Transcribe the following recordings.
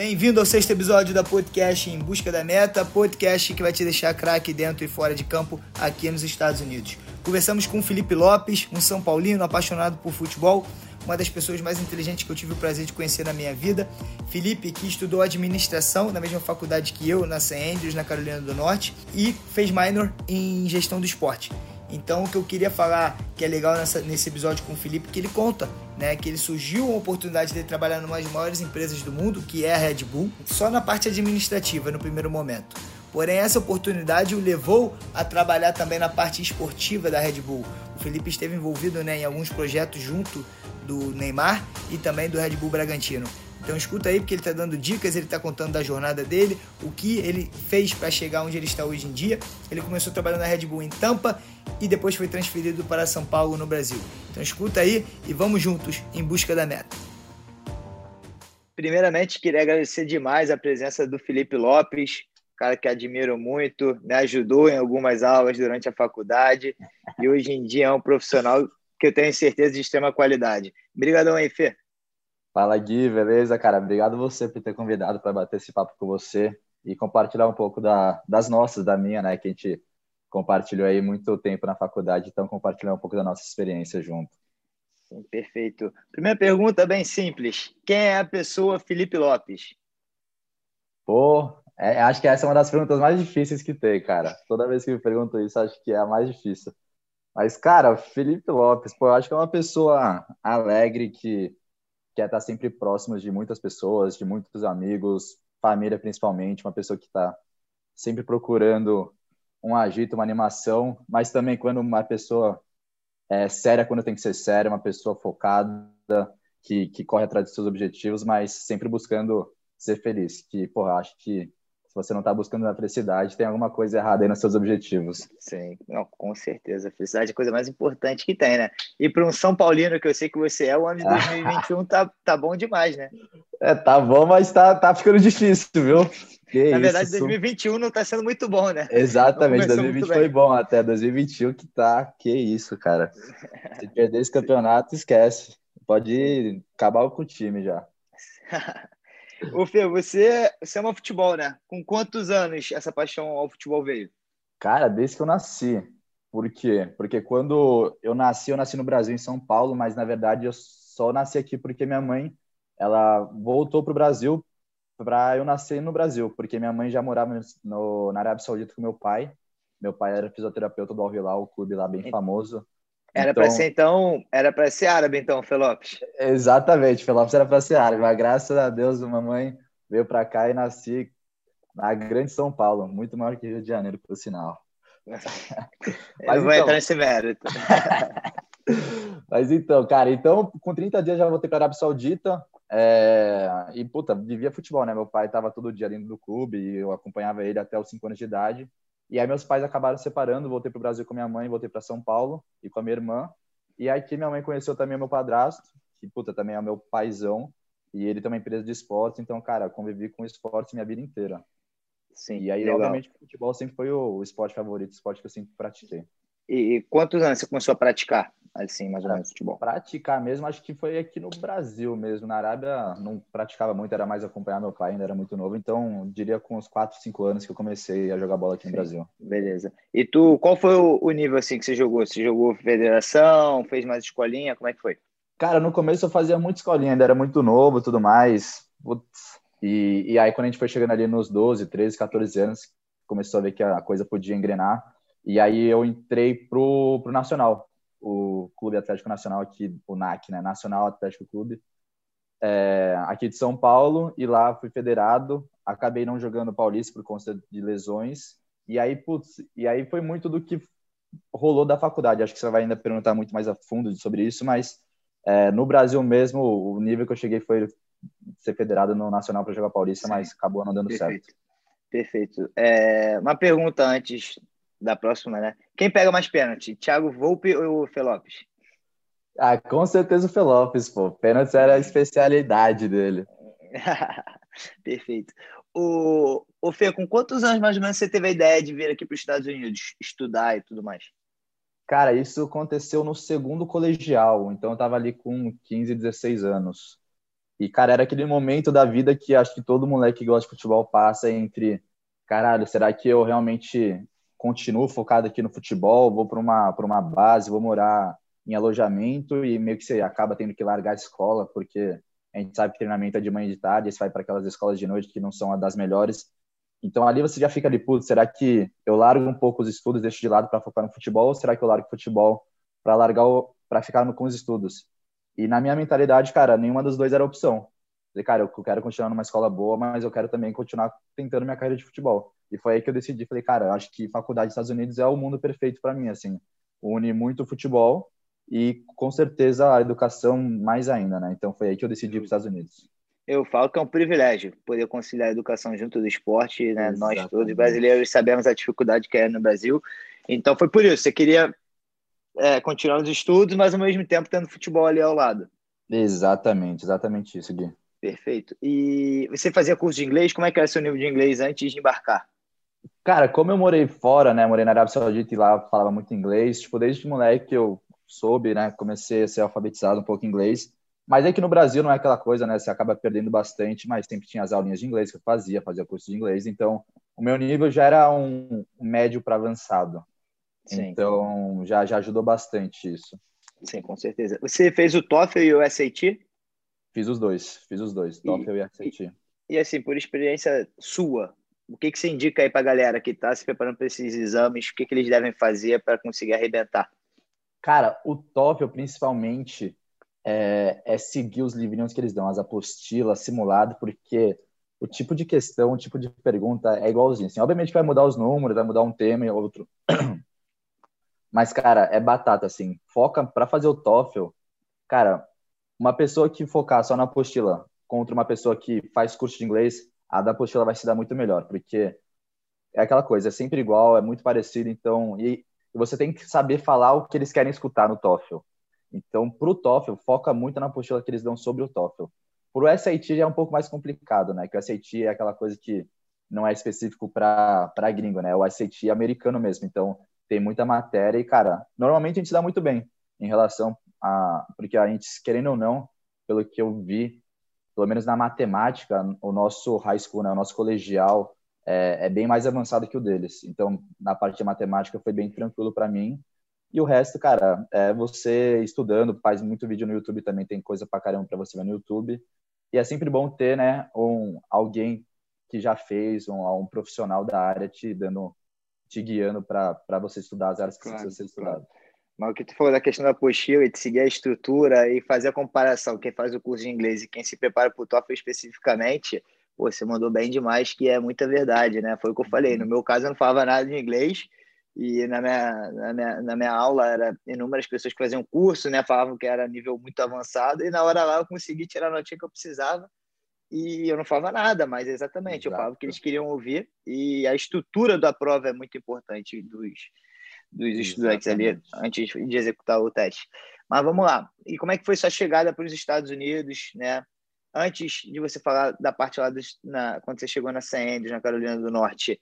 Bem-vindo ao sexto episódio da podcast Em Busca da Meta, podcast que vai te deixar craque dentro e fora de campo aqui nos Estados Unidos. Conversamos com Felipe Lopes, um São Paulino apaixonado por futebol, uma das pessoas mais inteligentes que eu tive o prazer de conhecer na minha vida. Felipe, que estudou administração na mesma faculdade que eu, na St. Andrews, na Carolina do Norte, e fez minor em gestão do esporte. Então, o que eu queria falar que é legal nessa, nesse episódio com o Felipe, que ele conta, né, que ele surgiu uma oportunidade de trabalhar numa das maiores empresas do mundo, que é a Red Bull, só na parte administrativa no primeiro momento. Porém, essa oportunidade o levou a trabalhar também na parte esportiva da Red Bull. O Felipe esteve envolvido né, em alguns projetos junto do Neymar e também do Red Bull Bragantino. Então escuta aí porque ele está dando dicas, ele está contando da jornada dele, o que ele fez para chegar onde ele está hoje em dia. Ele começou trabalhando na Red Bull em Tampa e depois foi transferido para São Paulo no Brasil. Então escuta aí e vamos juntos em busca da meta. Primeiramente, queria agradecer demais a presença do Felipe Lopes, cara que admiro muito, me ajudou em algumas aulas durante a faculdade e hoje em dia é um profissional que eu tenho certeza de extrema qualidade. Obrigadão aí, Fê. Fala Gui, beleza, cara? Obrigado você por ter convidado para bater esse papo com você e compartilhar um pouco da, das nossas, da minha, né? Que a gente compartilhou aí muito tempo na faculdade, então compartilhar um pouco da nossa experiência junto. Sim, perfeito. Primeira pergunta bem simples: quem é a pessoa Felipe Lopes? Pô, é, acho que essa é uma das perguntas mais difíceis que tem, cara. Toda vez que me perguntam isso, acho que é a mais difícil. Mas, cara, Felipe Lopes, pô, eu acho que é uma pessoa alegre que quer estar sempre próximo de muitas pessoas, de muitos amigos, família principalmente, uma pessoa que está sempre procurando um agito, uma animação, mas também quando uma pessoa é séria, quando tem que ser séria, uma pessoa focada, que, que corre atrás dos seus objetivos, mas sempre buscando ser feliz. Que, porra, acho que se você não está buscando a felicidade, tem alguma coisa errada aí nos seus objetivos. Sim, não, com certeza. A felicidade é a coisa mais importante que tem, né? E para um São Paulino, que eu sei que você é, o ano de 2021 tá, tá bom demais, né? É, tá bom, mas tá, tá ficando difícil, viu? Que Na verdade, 2021 não tá sendo muito bom, né? Exatamente, 2020 foi bom até 2021 que tá, que isso, cara. Se perder esse campeonato, esquece. Pode acabar com o time já. Ô, Fê, você, você ama futebol, né? Com quantos anos essa paixão ao futebol veio? Cara, desde que eu nasci. Por quê? Porque quando eu nasci, eu nasci no Brasil, em São Paulo, mas na verdade eu só nasci aqui porque minha mãe, ela voltou pro Brasil para eu nascer no Brasil, porque minha mãe já morava no, na Arábia Saudita com meu pai. Meu pai era fisioterapeuta do Al Hilal, o clube lá bem famoso. Era então, para ser então, era para ser árabe então, Felopes. Exatamente, Felopes era para ser árabe, mas graças a Deus a mamãe veio para cá e nasci na grande São Paulo, muito maior que Rio de Janeiro, por sinal. mas, Eu vou então... entrar nesse mérito. mas então, cara, então com 30 dias já voltei para a Arábia Saudita é... e puta, vivia futebol, né? Meu pai estava todo dia dentro do clube e eu acompanhava ele até os 5 anos de idade. E aí meus pais acabaram separando, voltei para o Brasil com minha mãe, voltei para São Paulo e com a minha irmã. E aqui minha mãe conheceu também meu padrasto, que puta também é meu paizão, e ele tem uma empresa de esporte, então, cara, convivi com esporte minha vida inteira. Sim. E aí, legal. obviamente, o futebol sempre foi o, esporte favorito, o esporte que eu sempre pratiquei. E quantos anos você começou a praticar? Assim, mais ou menos, futebol? Praticar mesmo, acho que foi aqui no Brasil mesmo. Na Arábia não praticava muito, era mais acompanhar meu pai, ainda era muito novo. Então, diria com uns 4, 5 anos que eu comecei a jogar bola aqui Sim, no Brasil. Beleza. E tu, qual foi o, nível assim que você jogou? Você jogou federação, fez mais escolinha? Como é que foi? Cara, no começo eu fazia muito escolinha, ainda era muito novo tudo mais. E, e aí, quando a gente foi chegando ali nos 12, 13, 14 anos, começou a ver que a coisa podia engrenar. E aí eu entrei pro, pro Nacional o Clube Atlético Nacional aqui, o NAC, né? Nacional Atlético Clube, é, aqui de São Paulo, e lá fui federado. Acabei não jogando Paulista por conta de lesões. E aí, putz, e aí foi muito do que rolou da faculdade. Acho que você vai ainda perguntar muito mais a fundo sobre isso, mas é, no Brasil mesmo, o nível que eu cheguei foi ser federado no Nacional para jogar Paulista, Sim. mas acabou não dando Perfeito. certo. Perfeito. É, uma pergunta antes da próxima, né? Quem pega mais pênalti, Thiago Volpe ou o Felopes? Ah, com certeza o Felopes, pô. Pênalti era a especialidade dele. Perfeito. O, o Fê, com quantos anos mais ou menos você teve a ideia de vir aqui para os Estados Unidos estudar e tudo mais? Cara, isso aconteceu no segundo colegial, então eu estava ali com 15, 16 anos. E, cara, era aquele momento da vida que acho que todo moleque que gosta de futebol passa entre, caralho, será que eu realmente continuo focado aqui no futebol, vou para uma, uma base, vou morar em alojamento e meio que você acaba tendo que largar a escola, porque a gente sabe que treinamento é de manhã e de tarde, você vai para aquelas escolas de noite que não são das melhores. Então ali você já fica ali, putz, será que eu largo um pouco os estudos, deixo de lado para focar no futebol, ou será que eu largo o futebol para largar para ficar no, com os estudos? E na minha mentalidade, cara, nenhuma das duas era opção. Falei, cara, eu quero continuar numa escola boa, mas eu quero também continuar tentando minha carreira de futebol. E foi aí que eu decidi, falei, cara, acho que faculdade dos Estados Unidos é o mundo perfeito para mim, assim. Une muito futebol e com certeza a educação mais ainda, né? Então foi aí que eu decidi para os Estados Unidos. Eu falo que é um privilégio poder conciliar a educação junto do esporte, né? Nós todos brasileiros sabemos a dificuldade que é no Brasil. Então foi por isso, você queria é, continuar os estudos, mas ao mesmo tempo tendo futebol ali ao lado. Exatamente, exatamente isso, Gui. Perfeito. E você fazia curso de inglês? Como é que era seu nível de inglês antes de embarcar? Cara, como eu morei fora, né? Morei na Arábia Saudita e lá falava muito inglês. Tipo, desde moleque eu soube, né? Comecei a ser alfabetizado um pouco em inglês. Mas é que no Brasil não é aquela coisa, né? Você acaba perdendo bastante, mas sempre tinha as aulinhas de inglês que eu fazia, fazia curso de inglês. Então, o meu nível já era um médio para avançado. Sim. Então, já, já ajudou bastante isso. Sim, com certeza. Você fez o TOEFL e o SAT? Fiz os dois, fiz os dois, TOEFL e, e SAT. E, e, assim, por experiência sua, o que, que você indica aí para a galera que está se preparando para esses exames? O que, que eles devem fazer para conseguir arrebentar? Cara, o TOEFL, principalmente, é, é, seguir os livrinhos que eles dão, as apostilas, simulado, porque o tipo de questão, o tipo de pergunta é igualzinho. Assim, obviamente vai mudar os números, vai mudar um tema e outro. Mas, cara, é batata, assim. Foca para fazer o TOEFL. Cara, uma pessoa que focar só na apostila contra uma pessoa que faz curso de inglês, a da apostila vai se dar muito melhor, porque é aquela coisa, é sempre igual, é muito parecido, então, e você tem que saber falar o que eles querem escutar no TOEFL. Então, para o TOEFL, foca muito na apostila que eles dão sobre o TOEFL. Para o SAT é um pouco mais complicado, né? Que o SAT é aquela coisa que não é específico para gringo, né? O SAT é americano mesmo, então tem muita matéria e, cara, normalmente a gente dá muito bem em relação a... Porque a gente, querendo ou não, pelo que eu vi, pelo menos na matemática, o nosso high school, né? O nosso colegial é, é bem mais avançado que o deles. Então, na parte de matemática foi bem tranquilo para mim e o resto, cara, é você estudando, faz muito vídeo no YouTube também, tem coisa pra caramba pra você ver no YouTube. E é sempre bom ter, né, um, alguém que já fez, um, um profissional da área te dando, te guiando para você estudar as áreas que claro, precisa ser estudado. Mas o que tu falou da questão da apostila e de seguir a estrutura e fazer a comparação, quem faz o curso de inglês e quem se prepara para o TOEFL especificamente, pô, você mandou bem demais, que é muita verdade, né? Foi o que eu falei. No uhum. meu caso, eu não falava nada de inglês, e na minha, na minha, na minha aula era inúmeras pessoas que faziam curso, né, falavam que era nível muito avançado, e na hora lá eu consegui tirar a notinha que eu precisava, e eu não falava nada, mas exatamente, Exato. eu falava o que eles queriam ouvir, e a estrutura da prova é muito importante dos, dos estudantes ali, antes de executar o teste. Mas vamos lá, e como é que foi sua chegada para os Estados Unidos, né, antes de você falar da parte lá, dos, na, quando você chegou na St. na Carolina do Norte,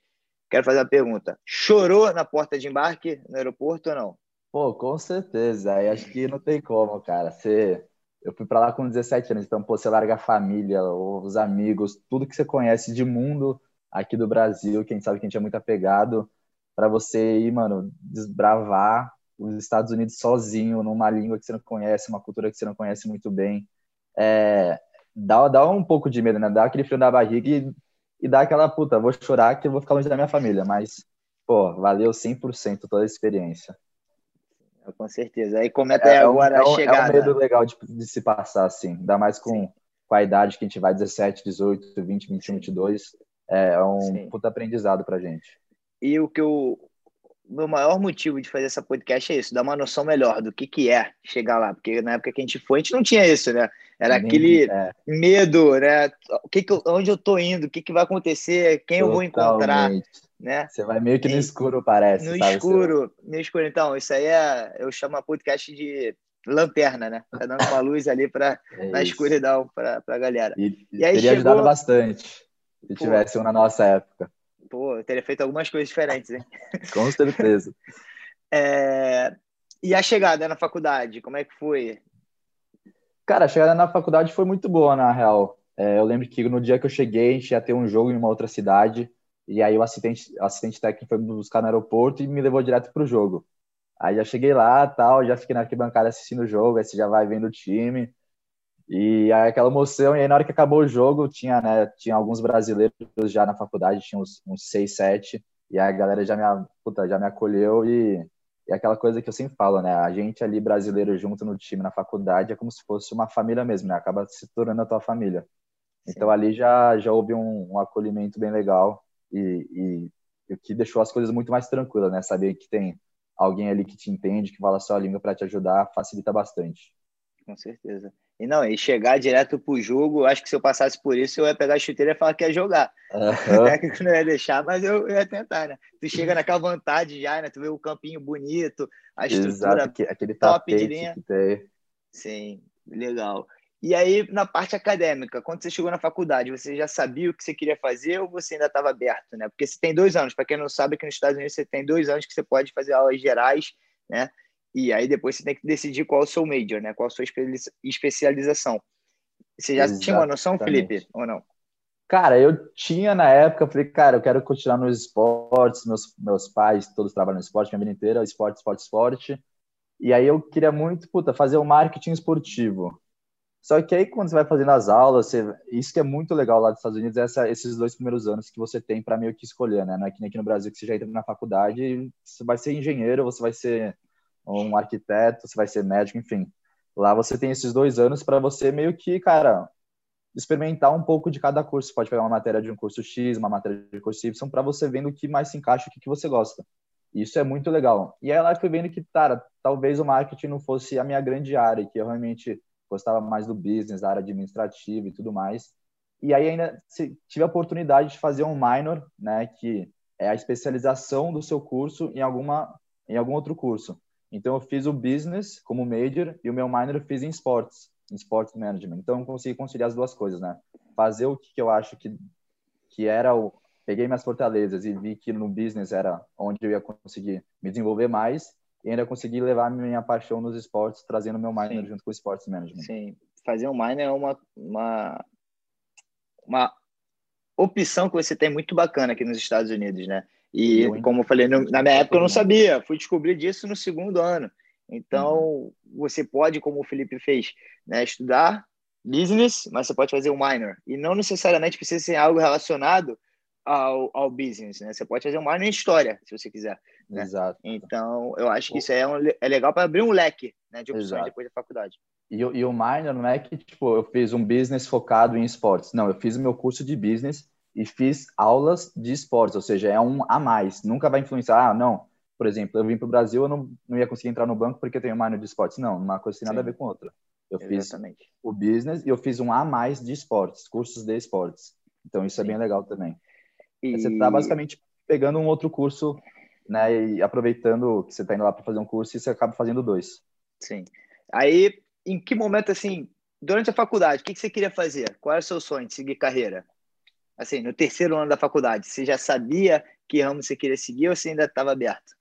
Quero fazer uma pergunta. Chorou na porta de embarque no aeroporto ou não? Pô, com certeza. Aí acho que não tem como, cara. Você... Eu fui para lá com 17 anos, então, pô, você larga a família, os amigos, tudo que você conhece de mundo aqui do Brasil, quem sabe que a gente é muito apegado, para você ir, mano, desbravar os Estados Unidos sozinho, numa língua que você não conhece, uma cultura que você não conhece muito bem. É, dá, dá um pouco de medo, né? Dá aquele frio na barriga e e dá aquela puta, vou chorar que eu vou ficar longe da minha família, mas, pô, valeu 100% toda a experiência. Com certeza. Aí aí é, agora é um, a chegada. É um medo legal de, de se passar, assim, ainda mais com, com a idade que a gente vai, 17, 18, 20, 21, 22, é um Sim. puta aprendizado pra gente. E o que eu, meu maior motivo de fazer essa podcast é isso, dar uma noção melhor do que, que é chegar lá, porque na época que a gente foi, a gente não tinha isso, né? Era Nem, aquele é. medo, né? O que que onde eu tô indo, o que, que vai acontecer, quem Totalmente. eu vou encontrar, né? Você vai meio que no escuro, parece. No sabe? escuro, no escuro. Então, isso aí é, eu chamo a podcast de lanterna, né? Tá dando uma luz ali para é na escuridão para a galera. E, e aí teria chegou... ajudado bastante se Pô. tivesse um na nossa época. Pô, eu teria feito algumas coisas diferentes, hein? Com certeza. é... E a chegada na faculdade, como é que foi? Cara, a chegada na faculdade foi muito boa, na real. É, eu lembro que no dia que eu cheguei, a gente ia ter um jogo em uma outra cidade, e aí o assistente, assistente técnico foi me buscar no aeroporto e me levou direto pro jogo. Aí já cheguei lá, tal, já fiquei na arquibancada assistindo o jogo, aí você já vai vendo o time. E aí aquela emoção, e aí na hora que acabou o jogo, tinha, né, tinha alguns brasileiros já na faculdade, tinha uns, uns seis, sete, e a galera já me, puta, já me acolheu e, e aquela coisa que eu sempre falo, né, a gente ali brasileiro junto no time na faculdade é como se fosse uma família mesmo, né, acaba se tornando a tua família. Sim. Então ali já, já houve um, um acolhimento bem legal e, e, e, o que deixou as coisas muito mais tranquilas, né, saber que tem alguém ali que te entende, que fala a sua língua para te ajudar, facilita bastante. Com certeza. E não, e chegar direto pro jogo, acho que se eu passasse por isso, eu ia pegar a chuteira e falar que ia jogar. Uhum. O técnico não ia deixar, mas eu, ia tentar, né? Tu chega naquela vontade já, né? Tu vê o campinho bonito, a estrutura Exato, aquele top de linha. Sim, legal. E aí, na parte acadêmica, quando você chegou na faculdade, você já sabia o que você queria fazer ou você ainda estava aberto, né? Porque você tem dois anos, para quem não sabe, aqui nos Estados Unidos você tem dois anos que você pode fazer aulas gerais, né? E aí depois você tem que decidir qual é o seu major, né? Qual a sua especialização. Você já Exatamente. tinha uma noção, Felipe, ou não? Cara, eu tinha na época, falei, cara, eu quero continuar nos esportes, meus, meus pais todos trabalham no esporte, minha vida inteira, esporte, esporte, esporte. E aí eu queria muito, puta, fazer o um marketing esportivo. Só que aí quando você vai fazendo as aulas, você... isso que é muito legal lá dos Estados Unidos, é essa, esses dois primeiros anos que você tem para meio que escolher, né? Não é que nem aqui no Brasil que você já entra na faculdade você vai ser engenheiro, você vai ser um arquiteto, você vai ser médico, enfim. Lá você tem esses dois anos para você meio que, cara, experimentar um pouco de cada curso. Você pode pegar uma matéria de um curso X, uma matéria de curso Y, para você vendo o que mais se encaixa, o que, que você gosta. Isso é muito legal. E aí lá eu fui vendo que, cara, talvez o marketing não fosse a minha grande área, que eu realmente gostava mais do business, da área administrativa e tudo mais. E aí ainda tive a oportunidade de fazer um minor, né, que é a especialização do seu curso em alguma em algum outro curso. Então eu fiz o business como major e o meu minor eu fiz em sports, em sports management. Então eu consegui conciliar as duas coisas, né? Fazer o que eu acho que que era o peguei minhas fortalezas e vi que no business era onde eu ia conseguir me desenvolver mais e ainda consegui levar minha paixão nos esportes, trazendo meu minor Sim. junto com o sports management. Sim, fazer um minor é uma, uma, uma opção que você tem muito bacana aqui nos Estados Unidos, né? E como eu falei, na minha época eu não sabia, fui descobrir disso no segundo ano. Então, uhum. você pode, como o Felipe fez, né, estudar business, mas você pode fazer um minor. E não necessariamente precisa ser algo relacionado ao, ao business, né? Você pode fazer um minor em história, se você quiser. Né? Exato. Então, eu acho que isso é, um, é legal para abrir um leque né, de opções Exato. depois da faculdade. E, e o minor não é que tipo, eu fiz um business focado em esportes. Não, eu fiz o meu curso de business e fiz aulas de esportes, ou seja, é um a mais. Nunca vai influenciar, ah, não. Por exemplo, eu vim para o Brasil, eu não, não ia conseguir entrar no banco porque eu tenho minor de esportes. Não, uma coisa tem nada Sim. a ver com outra. Eu Exatamente. fiz o business e eu fiz um a mais de esportes, cursos de esportes. Então isso Sim. é bem legal também. E... Você está basicamente pegando um outro curso, né, e aproveitando que você está indo lá para fazer um curso e você acaba fazendo dois. Sim. Aí, em que momento assim, durante a faculdade, o que, que você queria fazer? Qual era o seu sonho de seguir carreira? Assim, no terceiro ano da faculdade, você já sabia que ramo você queria seguir ou você ainda estava aberto?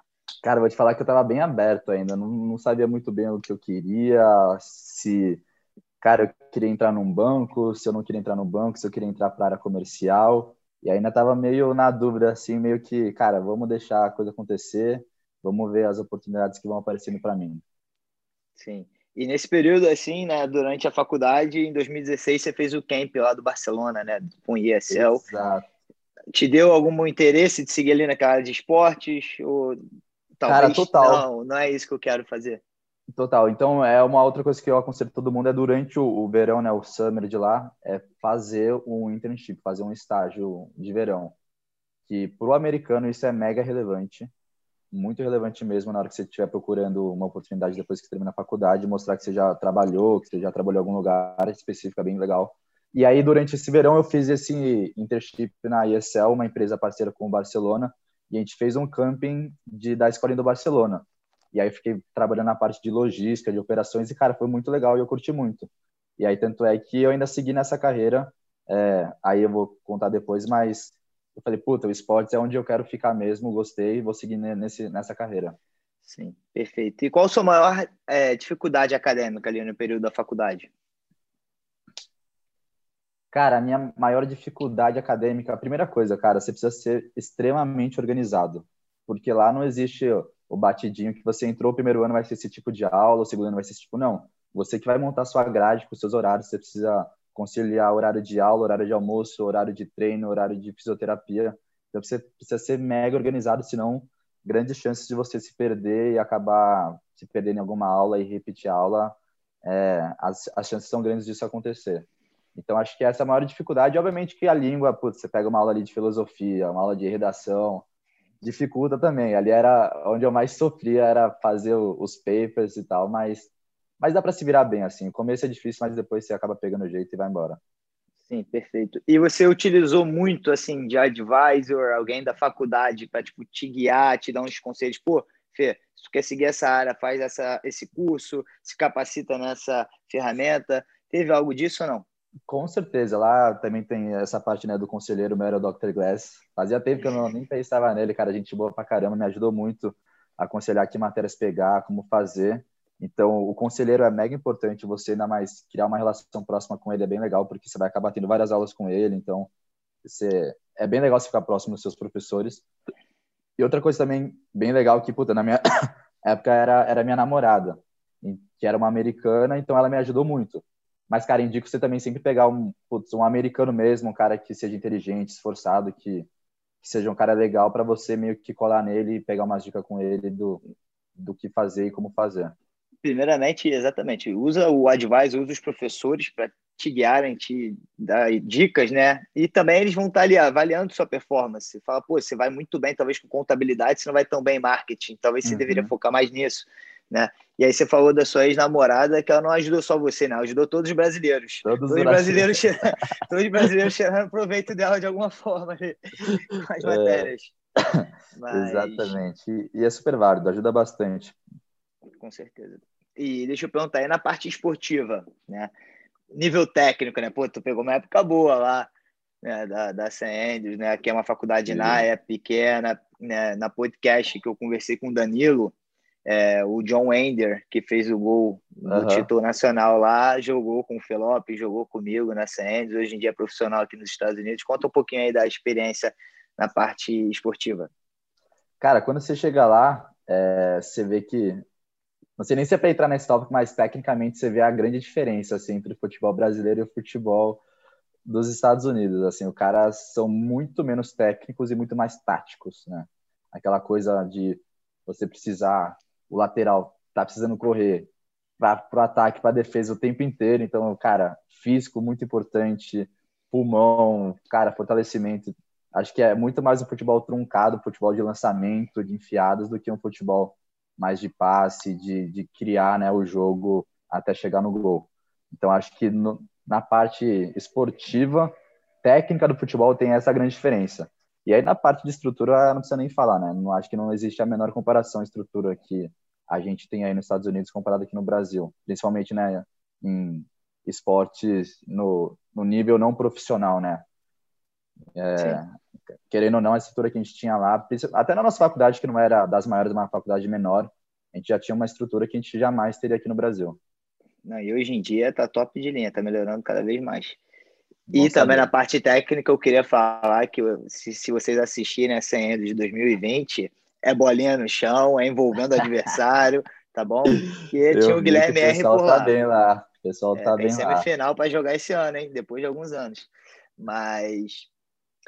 Cara, vou te falar que eu estava bem aberto ainda, não, não sabia muito bem o que eu queria, se, cara, eu queria entrar num banco, se eu não queria entrar no banco, se eu queria entrar para área comercial. E ainda estava meio na dúvida, assim, meio que, cara, vamos deixar a coisa acontecer, vamos ver as oportunidades que vão aparecendo para mim. Sim. E nesse período, assim, né, durante a faculdade, em 2016, você fez o camp lá do Barcelona, né, com o ESL. Exato. Te deu algum interesse de seguir ali naquela área de esportes? Ou talvez Cara, total. não, não é isso que eu quero fazer? Total. Então, é uma outra coisa que eu aconselho todo mundo é durante o, o verão, né, o summer de lá, é fazer um internship, fazer um estágio de verão. Que para o americano isso é mega relevante, muito relevante mesmo na hora que você estiver procurando uma oportunidade depois que termina a faculdade, mostrar que você já trabalhou, que você já trabalhou em algum lugar específico, é bem legal. E aí, durante esse verão, eu fiz esse internship na ESL, uma empresa parceira com o Barcelona, e a gente fez um camping de, da escolinha do Barcelona. E aí fiquei trabalhando na parte de logística, de operações, e, cara, foi muito legal e eu curti muito. E aí, tanto é que eu ainda segui nessa carreira, é, aí eu vou contar depois, mas eu falei, puta, o esportes é onde eu quero ficar mesmo, gostei, vou seguir nesse, nessa carreira. Sim, perfeito. E qual a sua maior é, dificuldade acadêmica ali no período da faculdade? Cara, a minha maior dificuldade acadêmica, a primeira coisa, cara, você precisa ser extremamente organizado. Porque lá não existe o batidinho que você entrou o primeiro ano vai ser esse tipo de aula, o segundo ano vai ser esse tipo, não. Você que vai montar sua grade com seus horários, você precisa conciliar horário de aula, horário de almoço, horário de treino, horário de fisioterapia. Então você precisa ser mega organizado, senão grandes chances de você se perder e acabar se perdendo em alguma aula e repetir a aula, é, as, as chances são grandes disso acontecer. Então, acho que essa é a maior dificuldade. Obviamente que a língua, putz, você pega uma aula ali de filosofia, uma aula de redação, dificulta também. Ali era onde eu mais sofria, era fazer os papers e tal, mas, mas dá para se virar bem, assim. O começo é difícil, mas depois você acaba pegando o jeito e vai embora. Sim, perfeito. E você utilizou muito, assim, de advisor, alguém da faculdade para, tipo, te guiar, te dar uns conselhos, pô, Fê, se tu quer seguir essa área, faz essa, esse curso, se capacita nessa ferramenta. Teve algo disso ou não? Com certeza, lá também tem essa parte né, do conselheiro meu era o Dr. Glass. Fazia tempo que eu não, nem pensava nele, cara, a gente boa pra caramba, me ajudou muito a aconselhar que matérias pegar, como fazer. Então, o conselheiro é mega importante, você ainda mais criar uma relação próxima com ele é bem legal, porque você vai acabar tendo várias aulas com ele, então você, é bem legal você ficar próximo dos seus professores. E outra coisa também bem legal que, puta, na minha época era, era minha namorada, que era uma americana, então ela me ajudou muito. Mas, cara, indico você também sempre pegar um, putz, um americano mesmo, um cara que seja inteligente, esforçado, que, que seja um cara legal para você meio que colar nele e pegar umas dicas com ele do, do que fazer e como fazer. Primeiramente, exatamente. Usa o advisor, usa os professores para te guiarem, te dar dicas, né? E também eles vão estar ali avaliando sua performance. Fala, pô, você vai muito bem, talvez com contabilidade, você não vai tão bem em marketing, talvez você uhum. deveria focar mais nisso né? E aí você falou da sua ex-namorada que ela não ajudou só você, né? ajudou todos os brasileiros. Todos, os brasileiros, todos os brasileiros tirando proveito dela de alguma forma com as é. matérias. Mas... Exatamente. E é super válido, ajuda bastante. Com certeza. E deixa eu perguntar, aí na parte esportiva, né? Nível técnico, né? Pô, tu pegou uma época boa lá, né? Da, da St. Andrews, né? Que é uma faculdade na é pequena, né? Na podcast que eu conversei com o Danilo, é, o John Ender, que fez o gol no uhum. título nacional lá, jogou com o Felope, jogou comigo na Sands, hoje em dia é profissional aqui nos Estados Unidos. Conta um pouquinho aí da experiência na parte esportiva. Cara, quando você chega lá, é, você vê que. Não sei nem se é para entrar nesse tópico, mas tecnicamente você vê a grande diferença assim, entre o futebol brasileiro e o futebol dos Estados Unidos. Assim, os caras são muito menos técnicos e muito mais táticos, né? Aquela coisa de você precisar o lateral tá precisando correr para o ataque, para defesa o tempo inteiro. Então, cara, físico muito importante, pulmão, cara, fortalecimento. Acho que é muito mais um futebol truncado, futebol de lançamento, de enfiadas, do que um futebol mais de passe, de, de criar né, o jogo até chegar no gol. Então, acho que no, na parte esportiva, técnica do futebol tem essa grande diferença. E aí, na parte de estrutura, não precisa nem falar, né? Não acho que não existe a menor comparação estrutura que a gente tem aí nos Estados Unidos comparado aqui no Brasil, principalmente, né, em esportes no, no nível não profissional, né? É, querendo ou não, a estrutura que a gente tinha lá, até na nossa faculdade, que não era das maiores, uma faculdade menor, a gente já tinha uma estrutura que a gente jamais teria aqui no Brasil. Não, e hoje em dia tá top de linha, tá melhorando cada vez mais. E também na parte técnica, eu queria falar que se, se vocês assistirem essa Endo de 2020, é bolinha no chão, é envolvendo o adversário, tá bom? E tinha o Guilherme R por tá lá. Tá bem lá. O pessoal é, tá bem lá. semifinal para jogar esse ano, hein? Depois de alguns anos. Mas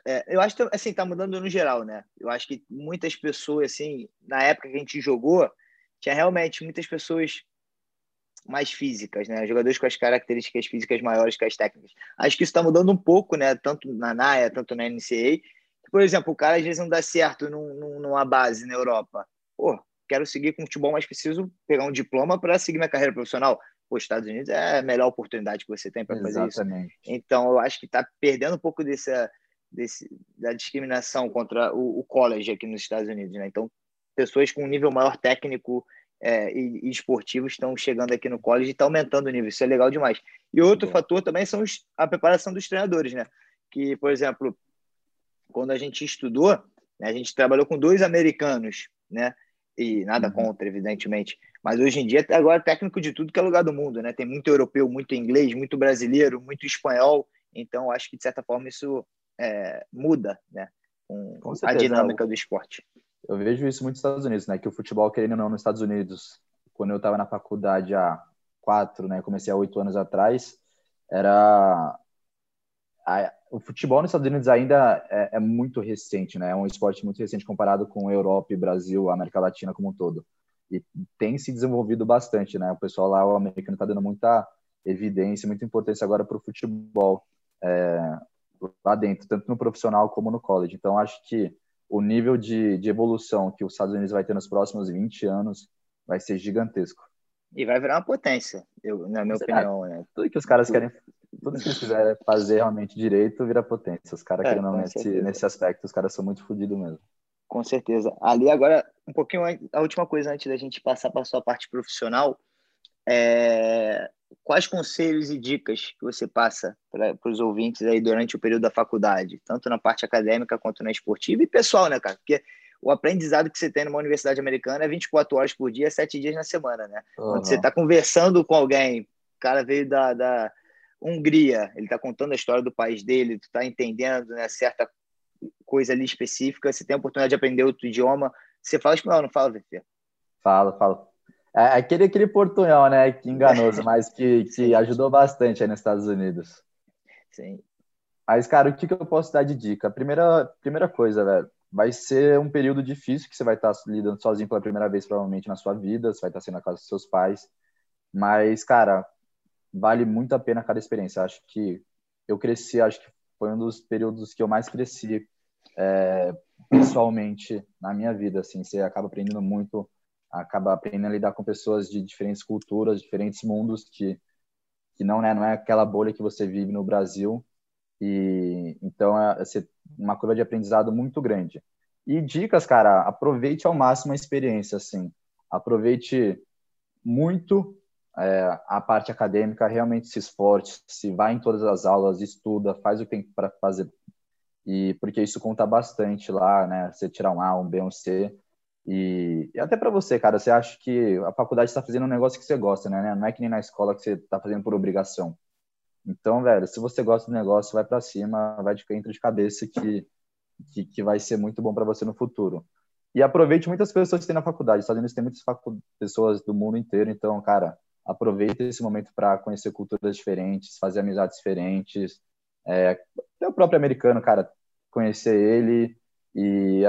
é, eu acho que assim, tá mudando no geral, né? Eu acho que muitas pessoas, assim, na época que a gente jogou, tinha realmente muitas pessoas mais físicas, né? Jogadores com as características físicas maiores que as técnicas. Acho que isso está mudando um pouco, né? Tanto na NAIA, tanto na NCAA. Por exemplo, o cara às vezes não dá certo num, numa base na Europa. Pô, quero seguir com futebol, mas preciso pegar um diploma para seguir minha carreira profissional. Os Estados Unidos é a melhor oportunidade que você tem para fazer isso. Então, eu acho que está perdendo um pouco dessa, desse, da discriminação contra o, o college aqui nos Estados Unidos, né? Então, pessoas com um nível maior técnico é, e, e, esportivos estão chegando aqui no college e está aumentando o nível. Isso é legal demais. E outro fator também são os, a preparação dos treinadores, né? Que, por exemplo, quando a gente estudou, né, a gente trabalhou com dois americanos, né? E nada uhum. contra, evidentemente. Mas hoje em dia, agora técnico de tudo que é lugar do mundo, né? Tem muito europeu, muito inglês, muito brasileiro, muito espanhol. Então, acho que, de certa forma, isso é, muda né, com a dinâmica do esporte. Eu vejo isso muito nos Estados Unidos, né? Que o futebol, querendo ou não, nos Estados Unidos, quando eu estava na faculdade há quatro, né? Comecei há oito anos atrás, era a, o futebol nos Estados Unidos ainda é, é, muito recente, né? É um esporte muito recente comparado com Europa e Brasil, América Latina como um todo. E tem se desenvolvido bastante, né? O pessoal lá, o americano, está dando muita evidência, muita importância agora para o futebol é, lá dentro, tanto no profissional como no college. Então, acho que o nível de, de evolução que os Estados Unidos vai ter nos próximos 20 anos vai ser gigantesco. E vai virar uma potência, eu, na minha Será? opinião. Né? Tudo que os caras querem, tudo que eles quiserem fazer realmente direito vira potência. Os caras, é, querendo nesse, nesse aspecto, os caras são muito fodidos mesmo. Com certeza. Ali, agora, um pouquinho, a última coisa antes da gente passar para a sua parte profissional, é, quais conselhos e dicas que você passa para os ouvintes aí durante o período da faculdade, tanto na parte acadêmica quanto na esportiva e pessoal, né, cara? Porque o aprendizado que você tem numa universidade americana é 24 horas por dia, 7 dias na semana, né? Uhum. Quando você está conversando com alguém, o cara veio da, da Hungria, ele está contando a história do país dele, tu está entendendo né, certa coisa ali específica, você tem a oportunidade de aprender outro idioma, você fala espanhol, não fala, VP? Falo, falo. É aquele, aquele portunhol, né, que enganoso, mas que, que ajudou bastante aí nos Estados Unidos. Sim. Mas, cara, o que, que eu posso dar de dica? Primeira, primeira coisa, velho, vai ser um período difícil que você vai estar lidando sozinho pela primeira vez, provavelmente, na sua vida, você vai estar sendo na casa dos seus pais. Mas, cara, vale muito a pena cada experiência. Acho que eu cresci, acho que foi um dos períodos que eu mais cresci é, pessoalmente na minha vida. Assim, você acaba aprendendo muito, acaba aprendendo a lidar com pessoas de diferentes culturas, diferentes mundos que que não, né, não é aquela bolha que você vive no Brasil. E então é, é uma curva de aprendizado muito grande. E dicas, cara, aproveite ao máximo a experiência, assim. Aproveite muito é, a parte acadêmica, realmente se esforce, se vai em todas as aulas, estuda, faz o que tem para fazer. E porque isso conta bastante lá, né? Você tirar um A, um B, um C. E, e até para você, cara, você acha que a faculdade está fazendo um negócio que você gosta, né? Não é que nem na escola que você está fazendo por obrigação. Então, velho, se você gosta do negócio, vai para cima, vai de entra de cabeça que, que, que vai ser muito bom para você no futuro. E aproveite muitas pessoas que tem na faculdade. Estados Unidos tem muitas pessoas do mundo inteiro, então, cara, aproveita esse momento para conhecer culturas diferentes, fazer amizades diferentes. É, até o próprio americano, cara, conhecer ele e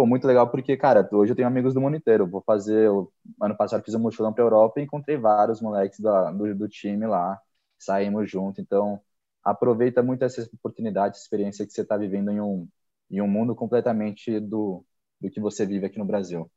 pô, muito legal porque, cara, hoje eu tenho amigos do mundo inteiro. Vou fazer, ano passado fiz um mochilão para Europa e encontrei vários moleques da, do, do time lá saímos junto. Então, aproveita muito essa oportunidade, essa experiência que você está vivendo em um, em um mundo completamente do, do que você vive aqui no Brasil.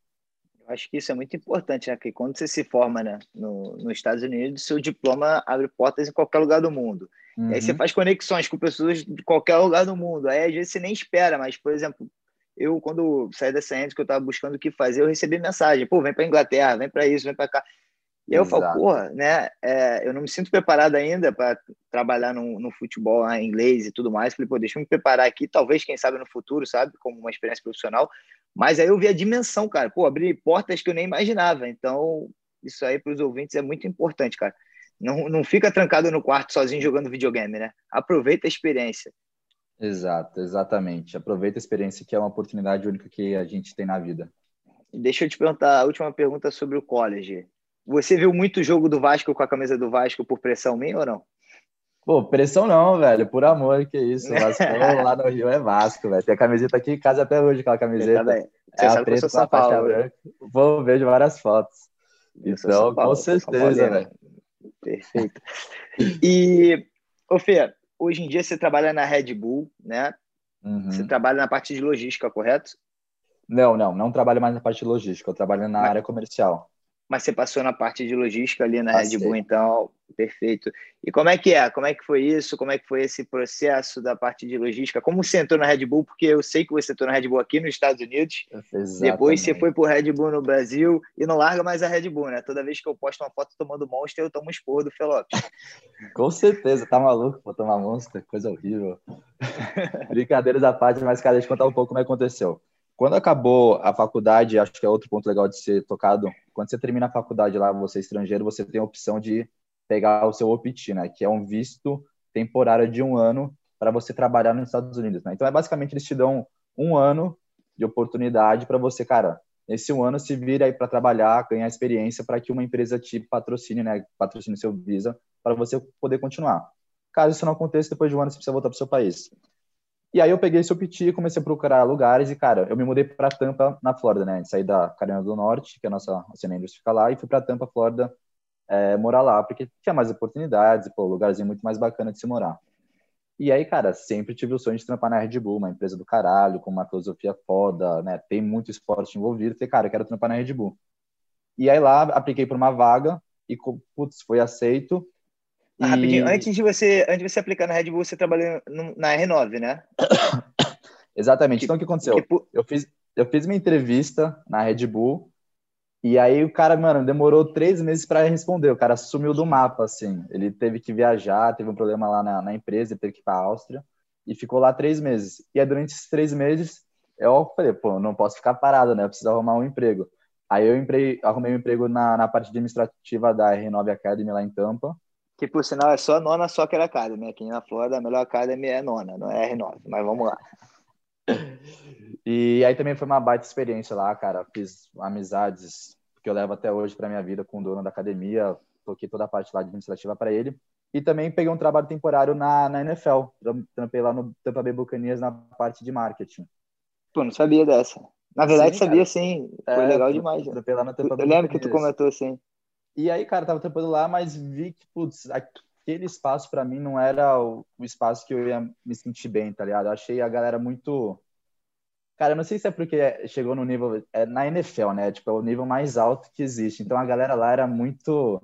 Eu acho que isso é muito importante, né? Porque quando você se forma né, no, nos Estados Unidos, seu diploma abre portas em qualquer lugar do mundo. Uhum. E aí você uhum. faz conexões com pessoas de qualquer lugar do mundo. Aí às vezes você nem espera, mas, por exemplo, eu, quando saí da Ciência, que eu estava buscando o que fazer, eu recebi mensagem: pô, vem para Inglaterra, vem para isso, vem para cá. E aí eu falo, porra, né? É, eu não me sinto preparado ainda para trabalhar no, no futebol inglês e tudo mais. Falei, pô, deixa eu me preparar aqui, talvez, quem sabe, no futuro, sabe? Como uma experiência profissional. Mas aí eu vi a dimensão, cara. Pô, abrir portas que eu nem imaginava. Então, isso aí para os ouvintes é muito importante, cara. Não, não fica trancado no quarto sozinho jogando videogame, né? Aproveita a experiência. Exato, exatamente. Aproveita a experiência, que é uma oportunidade única que a gente tem na vida. Deixa eu te perguntar a última pergunta sobre o college. Você viu muito jogo do Vasco com a camisa do Vasco por pressão minha ou não? Pô, pressão não, velho. Por amor, que isso. Vasco lá no Rio é Vasco, velho. Tem a camiseta aqui em casa até hoje, aquela camiseta. Você é a preta com a faixa branca. Vou vejo várias fotos. Então, Paulo, com certeza, velho. Perfeito. E, ô Fê, hoje em dia você trabalha na Red Bull, né? Uhum. Você trabalha na parte de logística, correto? Não, não, não trabalho mais na parte de logística, eu trabalho na Mas... área comercial. Mas você passou na parte de logística ali na Passei. Red Bull, então, perfeito. E como é que é? Como é que foi isso? Como é que foi esse processo da parte de logística? Como você entrou na Red Bull? Porque eu sei que você entrou na Red Bull aqui nos Estados Unidos. Exatamente. Depois você foi para o Red Bull no Brasil e não larga mais a Red Bull, né? Toda vez que eu posto uma foto tomando Monster, eu tomo um esporro do Felopes. Com certeza, tá maluco? Vou tomar Monster, coisa horrível. Brincadeiras à parte, mas, cara, deixa eu contar um pouco como aconteceu. Quando acabou a faculdade, acho que é outro ponto legal de ser tocado. Quando você termina a faculdade lá, você é estrangeiro, você tem a opção de pegar o seu OPT, né? Que é um visto temporária de um ano para você trabalhar nos Estados Unidos, né? Então, é basicamente eles te dão um ano de oportunidade para você, cara, nesse um ano se vira aí para trabalhar, ganhar experiência para que uma empresa te patrocine, né? Patrocine seu visa para você poder continuar. Caso isso não aconteça, depois de um ano você precisa voltar para o seu país. E aí eu peguei esse OPT e comecei a procurar lugares e, cara, eu me mudei para Tampa, na Flórida, né? Saí da Carolina do Norte, que é a nossa oceana fica lá, e fui para Tampa, Flórida, é, morar lá, porque tinha mais oportunidades, pô, lugarzinho muito mais bacana de se morar. E aí, cara, sempre tive o sonho de trampar na Red Bull, uma empresa do caralho, com uma filosofia foda, né? Tem muito esporte envolvido. Falei, cara, eu quero trampar na Red Bull. E aí lá, apliquei por uma vaga e, putz, foi aceito. E... Rapidinho, antes de, você, antes de você aplicar na Red Bull, você trabalhou na R9, né? Exatamente. Que, então, o que aconteceu? Que... Eu, fiz, eu fiz minha entrevista na Red Bull e aí o cara, mano, demorou três meses para responder. O cara sumiu do mapa, assim. Ele teve que viajar, teve um problema lá na, na empresa, teve que ir para a Áustria e ficou lá três meses. E aí, durante esses três meses, eu falei, pô, não posso ficar parado, né? Eu preciso arrumar um emprego. Aí eu arrumei um emprego na, na parte administrativa da R9 Academy lá em Tampa. Que por sinal é só nona Soccer Academy. Aqui na Florida a melhor Academy é nona, não é R9, mas vamos lá. E aí também foi uma baita experiência lá, cara. Fiz amizades que eu levo até hoje para minha vida com o dono da academia. Toquei toda a parte lá administrativa para ele. E também peguei um trabalho temporário na, na NFL. Trampei lá no Tampa Bay Buccaneers na parte de marketing. Pô, não sabia dessa. Na verdade, sim, sabia sim. Foi é, legal demais. Trampei lá no Tampa Bay Eu lembro que tu comentou assim. E aí, cara, tava trampando lá, mas vi que, putz, aquele espaço para mim não era o, o, espaço que eu ia me sentir bem, tá ligado? Eu achei a galera muito Cara, eu não sei se é porque chegou no nível. É na NFL, né? Tipo, é o nível mais alto que existe. Então a galera lá era muito.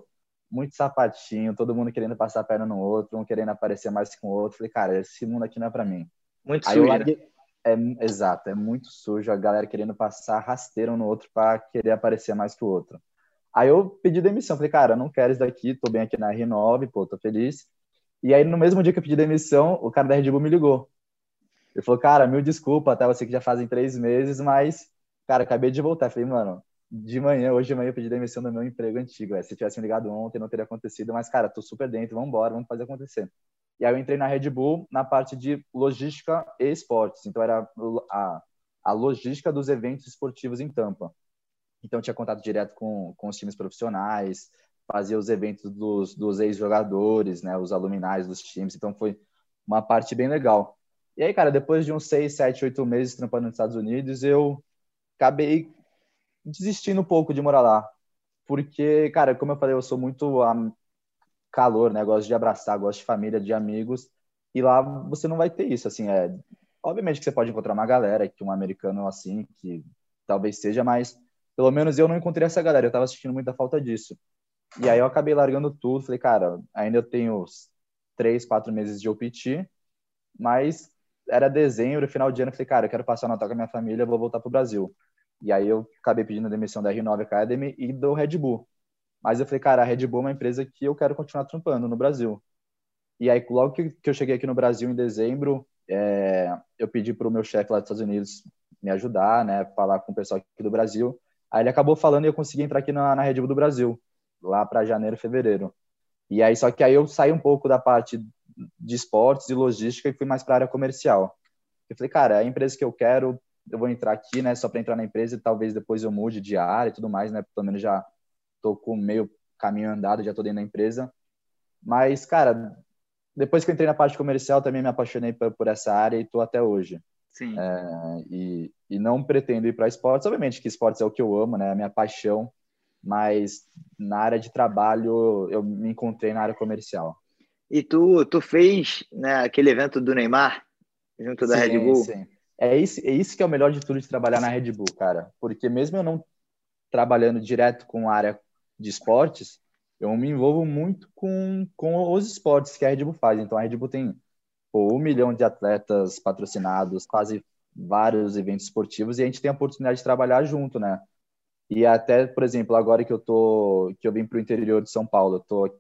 Muito sapatinho, todo mundo querendo passar a perna no outro, um querendo aparecer mais com o outro. Falei, cara, esse mundo aqui não é pra mim. Muito Aí sujo. Né? Larguei... É, exato, é muito sujo. A galera querendo passar rasteiro no outro para querer aparecer mais que o outro. Aí eu pedi demissão. Falei, cara, eu não quero isso daqui, tô bem aqui na R9, pô, tô feliz. E aí, no mesmo dia que eu pedi demissão, o cara da Red Bull me ligou. Ele falou, cara, mil desculpa, até você que já fazem três meses, mas, cara, acabei de voltar. Eu falei, mano, de manhã, hoje de manhã eu pedi demissão do meu emprego antigo. É. Se tivesse me ligado ontem, não teria acontecido, mas, cara, tô super dentro, vamos embora, vamos fazer acontecer. E aí eu entrei na Red Bull na parte de logística e esportes. Então era a, a logística dos eventos esportivos em Tampa. Então tinha contato direto com, com os times profissionais, fazia os eventos dos, dos ex-jogadores, né, os aluminais dos times. Então foi uma parte bem legal. E aí, cara, depois de uns seis, sete, oito meses trampando nos Estados Unidos, eu acabei desistindo um pouco de morar lá. Porque, cara, como eu falei, eu sou muito calor, né? Gosto de abraçar, gosto de família, de amigos. E lá você não vai ter isso, assim, é... Obviamente que você pode encontrar uma galera, que um americano assim, que talvez seja, mas pelo menos eu não encontrei essa galera, eu tava sentindo muita falta disso. E aí eu acabei largando tudo, falei, cara, ainda eu tenho três, quatro meses de OPT, mas era dezembro, final de ano, falei, cara, eu quero passar o Natal com a minha família, vou voltar pro Brasil. E aí eu acabei pedindo demissão da R9 Academy e do Red Bull. Mas eu falei, cara, a Red Bull é uma empresa que eu quero continuar trampando no Brasil. E aí, logo que, que eu cheguei aqui no Brasil em dezembro, é, eu pedi para o meu chefe lá dos Estados Unidos me ajudar, né, falar com o pessoal aqui do Brasil. Aí ele acabou falando e eu consegui entrar aqui na, na Red Bull do Brasil, lá para janeiro, fevereiro. E aí, só que aí eu saí um pouco da parte de esportes e logística e fui mais para a área comercial. Eu falei, cara, é a empresa que eu quero, eu vou entrar aqui, né, só para entrar na empresa e talvez depois eu mude de área e tudo mais, né, pelo menos já tô com meio caminho andado, já tô dentro da empresa. Mas, cara, depois que eu entrei na parte comercial, também me apaixonei por, por essa área e tô até hoje. Sim. É, e, e não pretendo ir para esportes. Obviamente que esportes é o que eu amo, né? A minha paixão. Mas na área de trabalho, eu me encontrei na área comercial. E tu, tu fez né, aquele evento do Neymar junto da sim, Red Bull? Sim. É isso, é isso que é o melhor de tudo de trabalhar na Red Bull, cara. Porque mesmo eu não trabalhando direto com a área de esportes, eu me envolvo muito com, com os esportes que a Red Bull faz. Então a Red Bull tem pô, um milhão de atletas patrocinados, quase vários eventos esportivos e a gente tem a oportunidade de trabalhar junto, né? E até, por exemplo, agora que eu tô que eu vim para o interior de São Paulo, eu tô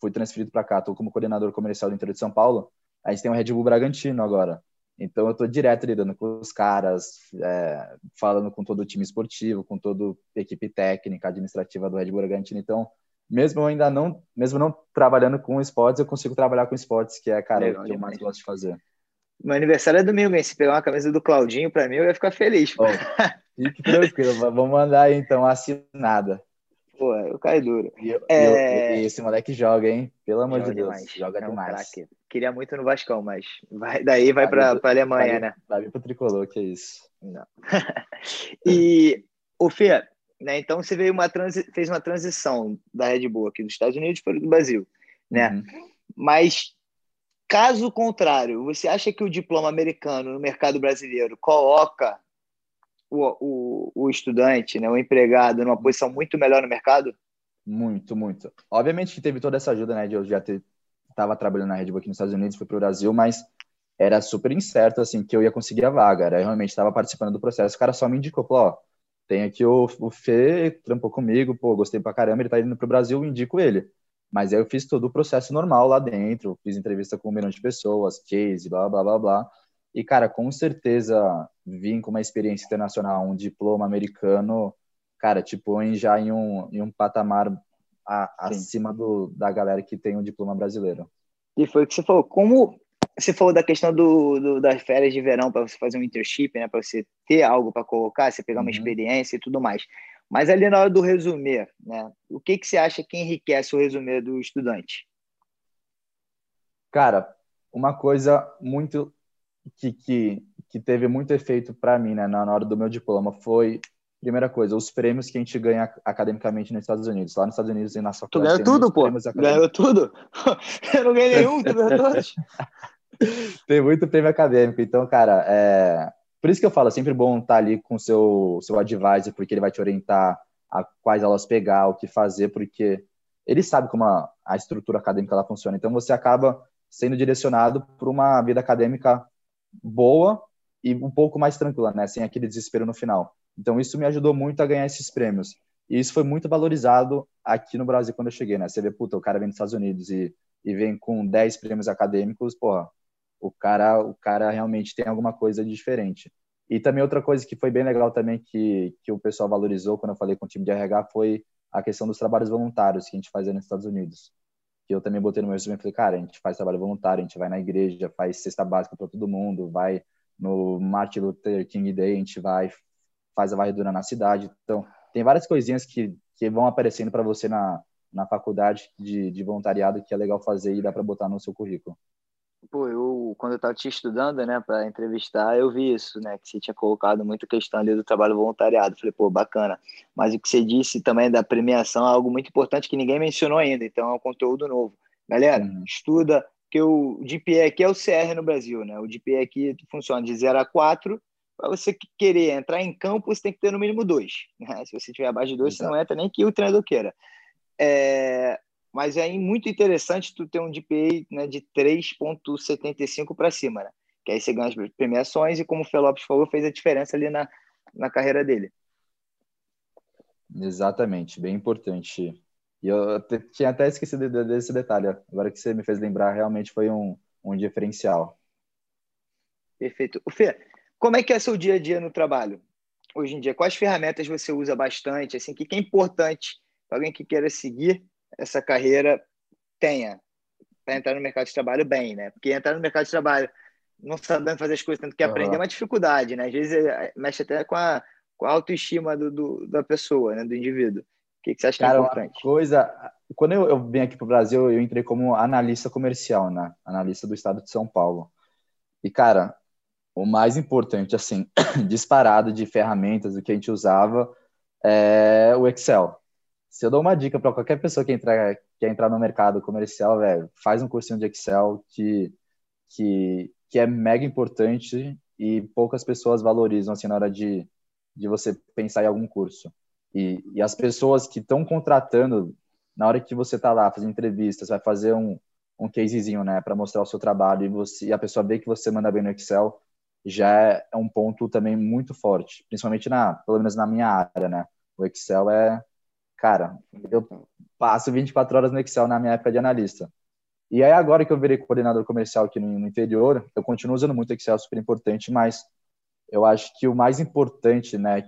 fui transferido para cá, estou como coordenador comercial do interior de São Paulo, a gente tem o Red Bull Bragantino agora. Então eu estou direto lidando com os caras, é, falando com todo o time esportivo, com toda a equipe técnica, administrativa do Red Bull Bragantino. Então mesmo ainda não, mesmo não trabalhando com esportes, eu consigo trabalhar com esportes, que é, cara, Legal, o que eu mais gosto de fazer. Meu aniversário é domingo, hein? Se pegar uma camisa do Claudinho pra mim, eu ia ficar feliz. Bom, fique tranquilo, vamos mandar aí, então, assinada. Pô, o cara é duro. E, é... e, esse moleque joga, hein? Pelo amor joga de Deus, demais. joga é demais. Craque. Queria muito no Vascão, mas vai, daí vai, vai pra, pra Alemanha, vai, né? Vai vir pro Tricolor, que é isso. Não. e, o Fê, né? Então você veio uma transi fez uma transição da Red Bull aqui dos Estados Unidos para o Brasil, né? Uhum. Mas caso contrário, você acha que o diploma americano no mercado brasileiro coloca o, o, o estudante, né, o empregado, numa posição muito melhor no mercado? Muito, muito. Obviamente que teve toda essa ajuda, né? De eu já estava trabalhando na Red Bull aqui nos Estados Unidos, fui para o Brasil, mas era super incerto assim que eu ia conseguir a vaga. Era, eu realmente estava participando do processo. O cara só me indicou, falou, ó, tem aqui o, o Fê, trampou comigo, pô, gostei pra caramba, ele tá indo pro Brasil, indico ele. Mas aí eu fiz todo o processo normal lá dentro, fiz entrevista com um milhão de pessoas, case, blá, blá, blá, blá. E, cara, com certeza, vim com uma experiência internacional, um diploma americano, cara, te põe já em um, em um patamar a, acima do, da galera que tem um diploma brasileiro. E foi o que você falou, como você falou da questão do, do das férias de verão para você fazer um internship, né? Para você ter algo para colocar, você pegar uma uhum. experiência e tudo mais. Mas ali na hora do resumir, né? O que que você acha que enriquece o resumir do estudante? Cara, uma coisa muito que, que, que teve muito efeito para mim, né, na hora do meu diploma foi primeira coisa, os prêmios que a gente ganha academicamente nos Estados Unidos. Lá nos Estados Unidos e na sua Tu ganhou tudo, pô. Ganhou tudo. Eu não ganhei nenhum, tu ganhou todos. Tem muito prêmio acadêmico. Então, cara, é... por isso que eu falo, é sempre bom estar ali com o seu, seu advisor, porque ele vai te orientar a quais aulas pegar, o que fazer, porque ele sabe como a, a estrutura acadêmica ela funciona. Então, você acaba sendo direcionado para uma vida acadêmica boa e um pouco mais tranquila, né? Sem aquele desespero no final. Então, isso me ajudou muito a ganhar esses prêmios. E isso foi muito valorizado aqui no Brasil quando eu cheguei, né? Você vê, puta, o cara vem dos Estados Unidos e, e vem com 10 prêmios acadêmicos, porra, o cara, o cara realmente tem alguma coisa de diferente. E também outra coisa que foi bem legal também que, que o pessoal valorizou quando eu falei com o time de RH foi a questão dos trabalhos voluntários que a gente fazia nos Estados Unidos. Que eu também botei no meu resumo e falei, cara, a gente faz trabalho voluntário, a gente vai na igreja, faz cesta básica para todo mundo, vai no Martin Luther King Day, a gente vai, faz a varredura na cidade. Então, tem várias coisinhas que, que vão aparecendo para você na, na faculdade de, de voluntariado que é legal fazer e dá para botar no seu currículo. Pô, eu, quando eu estava te estudando, né, para entrevistar, eu vi isso, né, que você tinha colocado muita questão ali do trabalho voluntariado. Falei, pô, bacana. Mas o que você disse também da premiação é algo muito importante que ninguém mencionou ainda, então é um conteúdo novo. Galera, uhum. estuda, que o DPE aqui é o CR no Brasil, né? O DPE aqui funciona de 0 a 4. Para você querer entrar em campo, você tem que ter no mínimo dois. Né? Se você tiver abaixo de dois, Exato. você não entra nem que o treinador queira. É, mas é muito interessante tu ter um DPA né, de 3,75 para cima, né? Que aí você ganha as premiações e, como o Felopes falou, fez a diferença ali na, na carreira dele. Exatamente, bem importante. E eu tinha até esquecido desse detalhe. Agora que você me fez lembrar, realmente foi um, um diferencial. Perfeito. O Fê, como é que é seu dia a dia no trabalho? Hoje em dia, quais ferramentas você usa bastante? Assim, o que é importante para alguém que queira seguir essa carreira tenha para entrar no mercado de trabalho bem, né? Porque entrar no mercado de trabalho não sabendo fazer as coisas, tanto que uhum. aprender é uma dificuldade, né? Às vezes é, mexe até com a, com a autoestima do, do, da pessoa, né? Do indivíduo. O que, que você acha Cara, que é importante? coisa... Quando eu, eu vim aqui para o Brasil, eu entrei como analista comercial, né? Analista do estado de São Paulo. E, cara, o mais importante, assim, disparado de ferramentas, do que a gente usava, é o Excel se eu dou uma dica para qualquer pessoa que entrar, quer entrar no mercado comercial, velho, faz um cursinho de Excel que, que, que é mega importante e poucas pessoas valorizam assim na hora de, de você pensar em algum curso. E, e as pessoas que estão contratando, na hora que você está lá fazendo entrevistas, vai fazer um, um casezinho, né, para mostrar o seu trabalho e, você, e a pessoa vê que você manda bem no Excel, já é um ponto também muito forte, principalmente na, pelo menos na minha área, né? O Excel é Cara, eu passo 24 horas no Excel na minha época de analista. E aí agora que eu virei coordenador comercial aqui no, interior, eu continuo usando muito Excel, super importante, mas eu acho que o mais importante, né,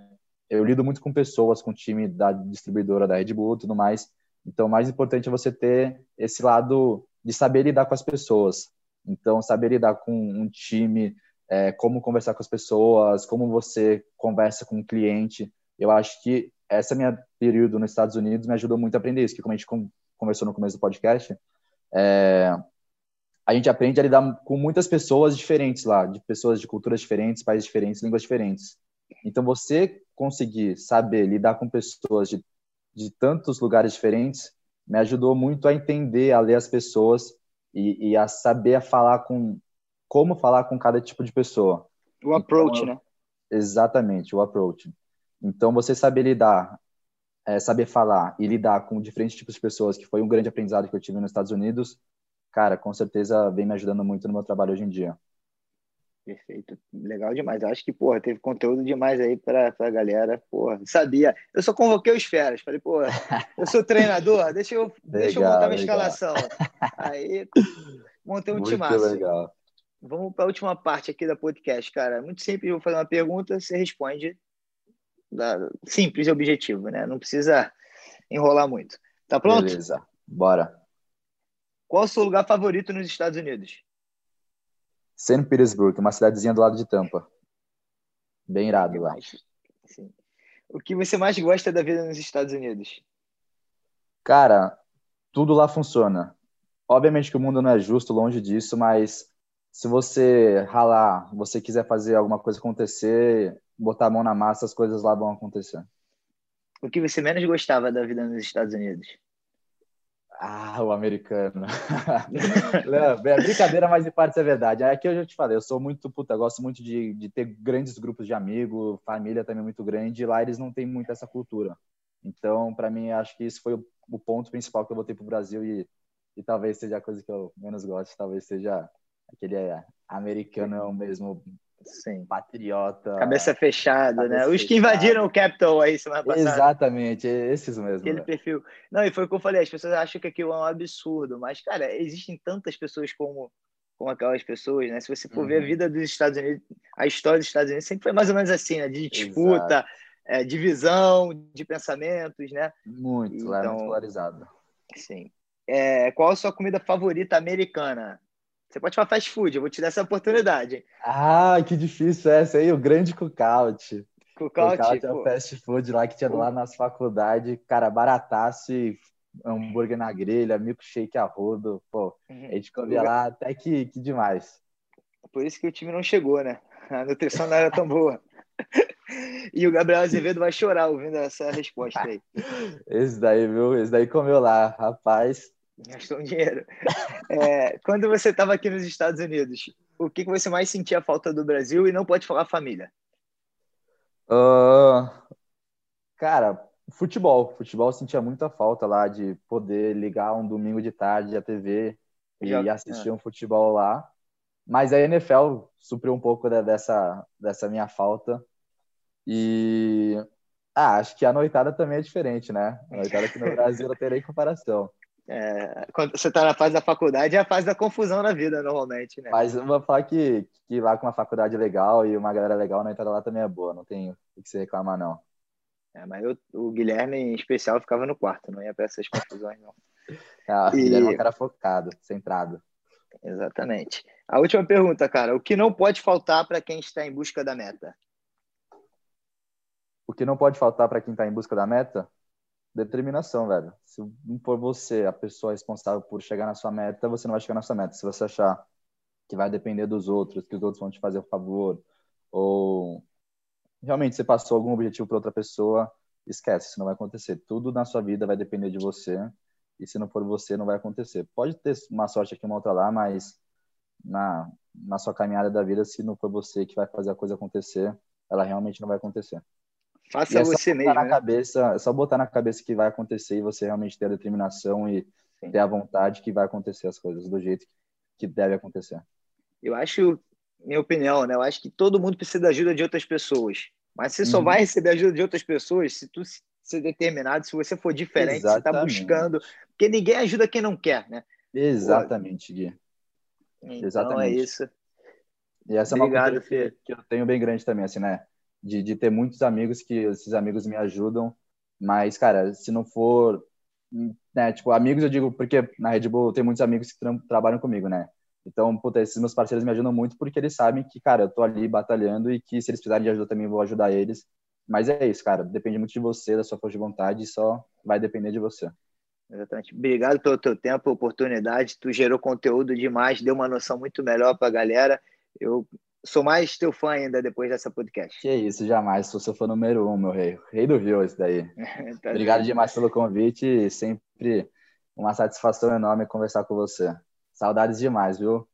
eu lido muito com pessoas, com o time da distribuidora da Red Bull e tudo mais, Então, o mais importante é você ter esse lado de saber lidar com as pessoas. Então, saber lidar com um time, é, como conversar com as pessoas, como você conversa com o um cliente. Eu acho que essa minha período nos Estados Unidos me ajudou muito a aprender isso, que como a gente conversou no começo do podcast, é, a gente aprende a lidar com muitas pessoas diferentes lá, de pessoas de culturas diferentes, países diferentes, línguas diferentes. Então, você conseguir saber lidar com pessoas de, de tantos lugares diferentes me ajudou muito a entender, a ler as pessoas e, e a saber a falar com como falar com cada tipo de pessoa. O approach, então, né? Exatamente, o approach. Então, você saber lidar, é, saber falar e lidar com diferentes tipos de pessoas, que foi um grande aprendizado que eu tive nos Estados Unidos, cara, com certeza vem me ajudando muito no meu trabalho hoje em dia. Perfeito, legal demais. Acho que, porra, teve conteúdo demais aí para a galera. Porra, sabia. Eu só convoquei os feras. Falei, porra, eu sou treinador, deixa eu, legal, deixa eu montar minha legal. escalação. Aí, montei um muito timaço. legal. Vamos para a última parte aqui da podcast, cara. Muito simples, eu vou fazer uma pergunta, você responde simples e objetivo, né? Não precisa enrolar muito. Tá pronto? Beleza, bora. Qual o seu lugar favorito nos Estados Unidos? St. Petersburg, uma cidadezinha do lado de Tampa. Bem irado lá. Sim. O que você mais gosta da vida nos Estados Unidos? Cara, tudo lá funciona. Obviamente que o mundo não é justo, longe disso, mas se você ralar, você quiser fazer alguma coisa acontecer, botar a mão na massa, as coisas lá vão acontecer. O que você menos gostava da vida nos Estados Unidos? Ah, o americano. Não, é brincadeira, mas em parte é verdade. Aqui eu já te falei, eu sou muito, puta, gosto muito de, de ter grandes grupos de amigos, família também muito grande, e lá eles não têm muito essa cultura. Então, para mim, acho que isso foi o, o, ponto principal que eu voltei pro Brasil e, e talvez seja a coisa que eu menos gosto, talvez seja aquele é, americano mesmo Sim. patriota. Cabeça fechada, né? Cabeça né? Os que invadiram o Capitol aí semana passada. Exatamente, esses mesmo. Aquele né? perfil. Não, e foi o que eu falei, as pessoas acham que aquilo é um absurdo, mas, cara, existem tantas pessoas como, como aquelas pessoas, né? Se você for uhum. ver a uhum. vida dos Estados Unidos, a história dos Estados Unidos sempre foi mais ou menos assim, né? De disputa, é, divisão de pensamentos, né? Muito, então, é muito polarizado. Sim. É, qual a sua comida favorita americana? Você pode falar fast food, eu vou te dar essa oportunidade. Ah, que difícil essa aí, o grande cookout. Cookout, cookout é o fast food lá que tinha lá nas faculdades, cara, barataço e hambúrguer na grelha, milkshake a rodo, pô, uhum. a gente comia lá até que, que demais. Por isso que o time não chegou, né? A nutrição não era tão boa. E o Gabriel Azevedo vai chorar ouvindo essa resposta aí. Esse daí, viu? Esse daí comeu lá, rapaz. Gastou um dinheiro. É, quando você estava aqui nos Estados Unidos, o que, que você mais sentia falta do Brasil e não pode falar família? Uh, cara, futebol. Futebol sentia muita falta lá de poder ligar um domingo de tarde a TV e assistir é. um futebol lá. Mas a NFL supriu um pouco dessa, dessa minha falta. E ah, acho que a noitada também é diferente, né? A noitada aqui no Brasil não tem nem comparação. É, quando você está na fase da faculdade, é a fase da confusão na vida, normalmente, né? Mas eu vou falar que, que lá com uma faculdade legal e uma galera legal, na entrada lá também é boa, não tem o que se reclamar, não. É, mas eu, o Guilherme, em especial, ficava no quarto, não ia para essas confusões, não. Ah, e... Guilherme é um cara focado, centrado. Exatamente. A última pergunta, cara. O que não pode faltar para quem está em busca da meta? O que não pode faltar para quem está em busca da meta? Determinação, velho. Se não for você a pessoa responsável por chegar na sua meta, você não vai chegar na sua meta. Se você achar que vai depender dos outros, que os outros vão te fazer o favor, ou realmente você passou algum objetivo para outra pessoa, esquece, isso não vai acontecer. Tudo na sua vida vai depender de você, e se não for você, não vai acontecer. Pode ter uma sorte aqui, uma outra lá, mas na, na sua caminhada da vida, se não for você que vai fazer a coisa acontecer, ela realmente não vai acontecer. Faça é você mesmo. Na né? cabeça, é só botar na cabeça que vai acontecer e você realmente ter a determinação e Sim. ter a vontade que vai acontecer as coisas do jeito que deve acontecer. Eu acho, minha opinião, né? Eu acho que todo mundo precisa da ajuda de outras pessoas. Mas você uhum. só vai receber ajuda de outras pessoas se tu ser determinado, se você for diferente, Exatamente. você tá buscando. Porque ninguém ajuda quem não quer, né? Exatamente, Gui. Então Exatamente. é isso. E essa Obrigado, é uma coisa que, que eu tenho bem grande também, assim, né? De, de ter muitos amigos que esses amigos me ajudam. Mas, cara, se não for né, tipo, amigos eu digo porque na Red Bull tem muitos amigos que tra trabalham comigo, né? Então, puta, esses meus parceiros me ajudam muito porque eles sabem que, cara, eu tô ali batalhando e que se eles precisarem de ajuda também vou ajudar eles. Mas é isso, cara, depende muito de você, da sua força de vontade, só vai depender de você. Exatamente. Obrigado pelo teu tempo, oportunidade. Tu gerou conteúdo demais, deu uma noção muito melhor para a galera. Eu sou mais teu fã ainda depois dessa podcast. Que isso, jamais. Sou seu fã número um, meu rei. Rei do Rio, esse daí. tá Obrigado bem. demais pelo convite e sempre uma satisfação enorme conversar com você. Saudades demais, viu?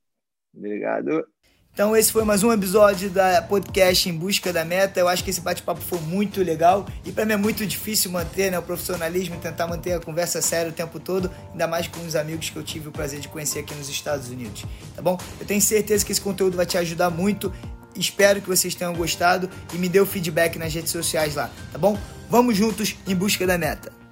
Obrigado. Então esse foi mais um episódio da podcast Em Busca da Meta. Eu acho que esse bate-papo foi muito legal e para mim é muito difícil manter né, o profissionalismo, tentar manter a conversa séria o tempo todo, ainda mais com os amigos que eu tive o prazer de conhecer aqui nos Estados Unidos, tá bom? Eu tenho certeza que esse conteúdo vai te ajudar muito. Espero que vocês tenham gostado e me dê o feedback nas redes sociais lá, tá bom? Vamos juntos em busca da meta.